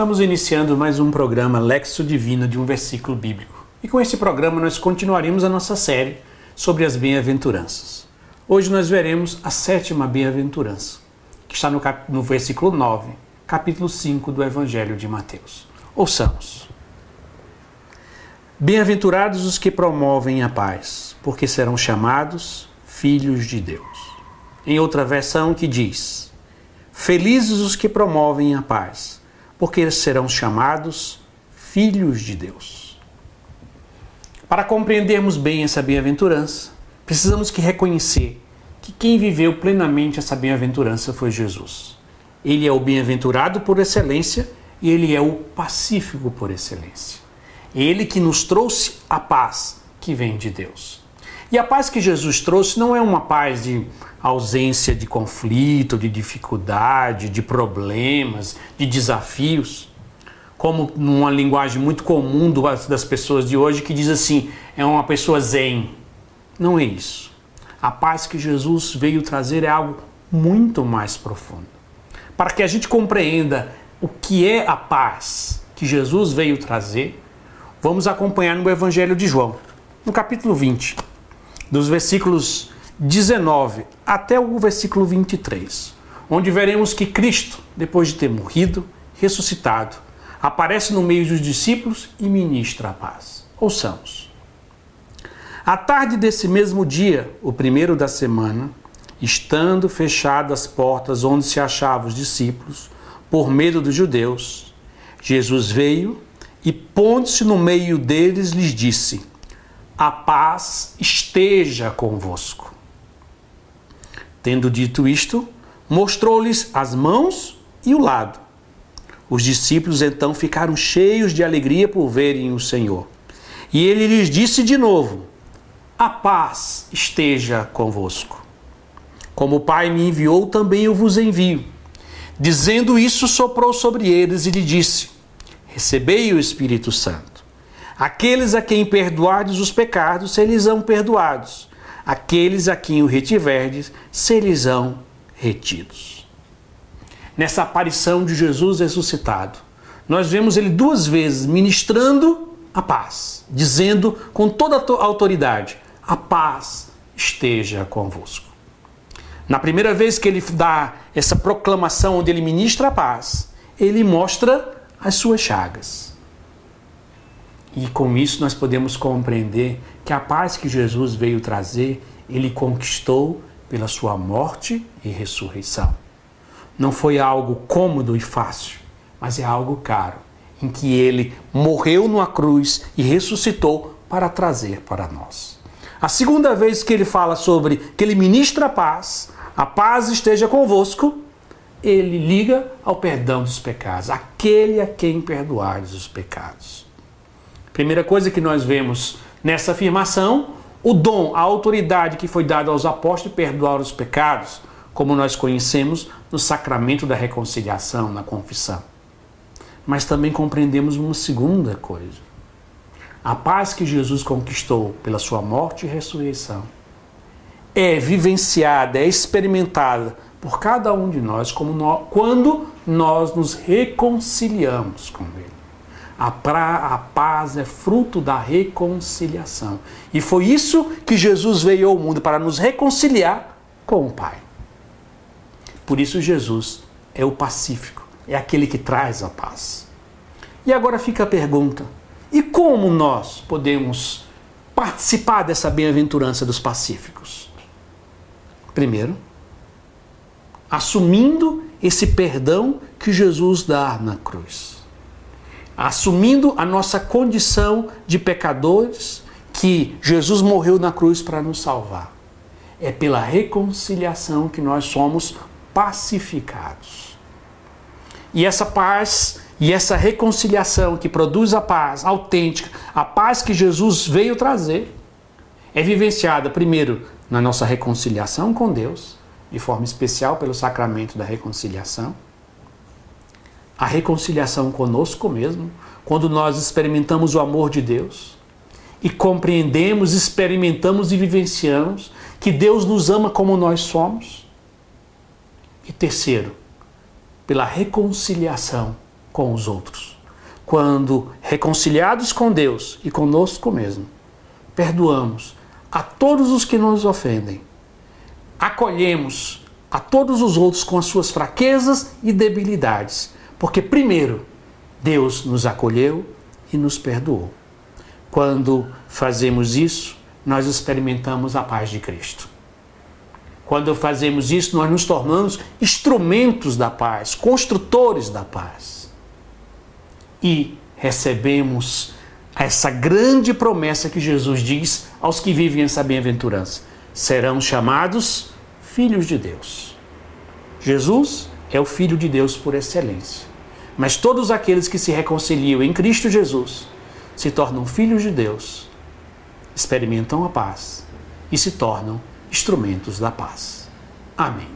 Estamos iniciando mais um programa Lexo Divino de um versículo bíblico. E com este programa nós continuaremos a nossa série sobre as bem-aventuranças. Hoje nós veremos a sétima bem-aventurança, que está no, cap... no versículo 9, capítulo 5 do Evangelho de Mateus. Ouçamos. Bem-aventurados os que promovem a paz, porque serão chamados filhos de Deus. Em outra versão que diz: Felizes os que promovem a paz porque serão chamados filhos de Deus. Para compreendermos bem essa bem-aventurança, precisamos que reconhecer que quem viveu plenamente essa bem-aventurança foi Jesus. Ele é o bem-aventurado por excelência e ele é o pacífico por excelência. Ele que nos trouxe a paz que vem de Deus. E a paz que Jesus trouxe não é uma paz de ausência de conflito, de dificuldade, de problemas, de desafios, como numa linguagem muito comum das pessoas de hoje que diz assim: é uma pessoa zen. Não é isso. A paz que Jesus veio trazer é algo muito mais profundo. Para que a gente compreenda o que é a paz que Jesus veio trazer, vamos acompanhar no Evangelho de João, no capítulo 20, dos versículos 19 até o versículo 23, onde veremos que Cristo, depois de ter morrido, ressuscitado, aparece no meio dos discípulos e ministra a paz. Ouçamos. À tarde desse mesmo dia, o primeiro da semana, estando fechadas as portas onde se achavam os discípulos, por medo dos judeus, Jesus veio e, pondo-se no meio deles, lhes disse: A paz esteja convosco. Tendo dito isto, mostrou-lhes as mãos e o lado. Os discípulos então ficaram cheios de alegria por verem o Senhor. E ele lhes disse de novo: A paz esteja convosco. Como o Pai me enviou, também eu vos envio. Dizendo isso, soprou sobre eles e lhe disse: Recebei o Espírito Santo. Aqueles a quem perdoardes os pecados, eles são perdoados aqueles a quem o retiverdes serão retidos. Nessa aparição de Jesus ressuscitado, nós vemos ele duas vezes ministrando a paz, dizendo com toda a autoridade: a paz esteja convosco. Na primeira vez que ele dá essa proclamação, onde ele ministra a paz, ele mostra as suas chagas. E com isso nós podemos compreender que a paz que Jesus veio trazer, ele conquistou pela sua morte e ressurreição. Não foi algo cômodo e fácil, mas é algo caro, em que ele morreu numa cruz e ressuscitou para trazer para nós. A segunda vez que ele fala sobre que ele ministra a paz, a paz esteja convosco, ele liga ao perdão dos pecados, aquele a quem perdoares os pecados. Primeira coisa que nós vemos nessa afirmação, o dom, a autoridade que foi dada aos apóstolos de perdoar os pecados, como nós conhecemos no sacramento da reconciliação, na confissão. Mas também compreendemos uma segunda coisa. A paz que Jesus conquistou pela sua morte e ressurreição é vivenciada, é experimentada por cada um de nós, quando nós nos reconciliamos com Ele. A, pra, a paz é fruto da reconciliação. E foi isso que Jesus veio ao mundo para nos reconciliar com o Pai. Por isso, Jesus é o pacífico, é aquele que traz a paz. E agora fica a pergunta: e como nós podemos participar dessa bem-aventurança dos pacíficos? Primeiro, assumindo esse perdão que Jesus dá na cruz assumindo a nossa condição de pecadores, que Jesus morreu na cruz para nos salvar. É pela reconciliação que nós somos pacificados. E essa paz e essa reconciliação que produz a paz autêntica, a paz que Jesus veio trazer, é vivenciada primeiro na nossa reconciliação com Deus, de forma especial pelo sacramento da reconciliação a reconciliação conosco mesmo, quando nós experimentamos o amor de Deus. e compreendemos, experimentamos e vivenciamos que Deus nos ama como nós somos. E terceiro, pela reconciliação com os outros. Quando reconciliados com Deus e conosco mesmo, perdoamos a todos os que nos ofendem, acolhemos a todos os outros com as suas fraquezas e debilidades, porque primeiro Deus nos acolheu e nos perdoou. Quando fazemos isso, nós experimentamos a paz de Cristo. Quando fazemos isso, nós nos tornamos instrumentos da paz, construtores da paz. E recebemos essa grande promessa que Jesus diz aos que vivem essa bem-aventurança: serão chamados filhos de Deus. Jesus é o Filho de Deus por excelência. Mas todos aqueles que se reconciliam em Cristo Jesus se tornam filhos de Deus, experimentam a paz e se tornam instrumentos da paz. Amém.